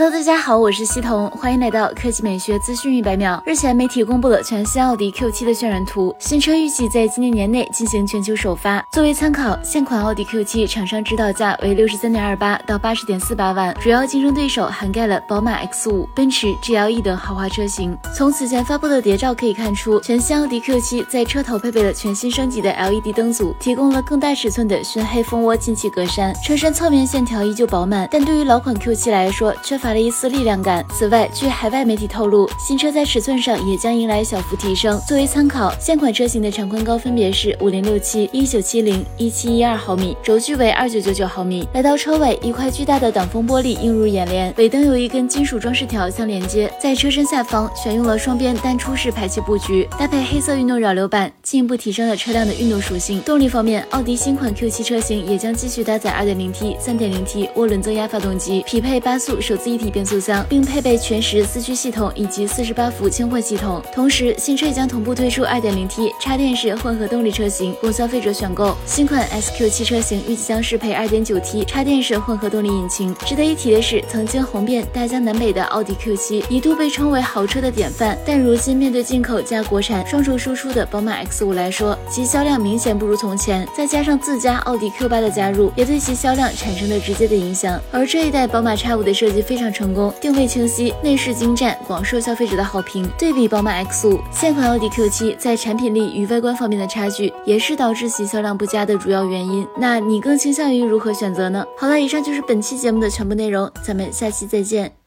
Hello，大家好，我是西彤，欢迎来到科技美学资讯一百秒。日前，媒体公布了全新奥迪 Q7 的渲染图，新车预计在今年年内进行全球首发。作为参考，现款奥迪 Q7 厂商指导价为六十三点二八到八十点四八万，主要竞争对手涵盖了宝马 X5、奔驰 GLE 等豪华车型。从此前发布的谍照可以看出，全新奥迪 Q7 在车头配备了全新升级的 LED 灯组，提供了更大尺寸的熏黑蜂窝进气格栅，车身侧面线条依旧饱满，但对于老款 Q7 来说，缺乏。了一丝力量感。此外，据海外媒体透露，新车在尺寸上也将迎来小幅提升。作为参考，现款车型的长宽高分别是五零六七、一九七零、一七一二毫米，轴距为二九九九毫米。来到车尾，一块巨大的挡风玻璃映入眼帘，尾灯有一根金属装饰条相连接。在车身下方选用了双边单出式排气布局，搭配黑色运动扰流板，进一步提升了车辆的运动属性。动力方面，奥迪新款 Q7 车型也将继续搭载二点零 T、三点零 T 涡轮增压发动机，匹配八速手自一。体变速箱，并配备全时四驱系统以及四十八伏轻混系统。同时，新车也将同步推出二点零 T 插电式混合动力车型，供消费者选购。新款 SQ7 车型预计将适配二点九 T 插电式混合动力引擎。值得一提的是，曾经红遍大江南北的奥迪 Q7 一度被称为豪车的典范，但如今面对进口加国产双重输出的宝马 X5 来说，其销量明显不如从前。再加上自家奥迪 Q8 的加入，也对其销量产生了直接的影响。而这一代宝马 X5 的设计非常。成功，定位清晰，内饰精湛，广受消费者的好评。对比宝马 X 五现款奥迪 Q 七在产品力与外观方面的差距，也是导致其销量不佳的主要原因。那你更倾向于如何选择呢？好了，以上就是本期节目的全部内容，咱们下期再见。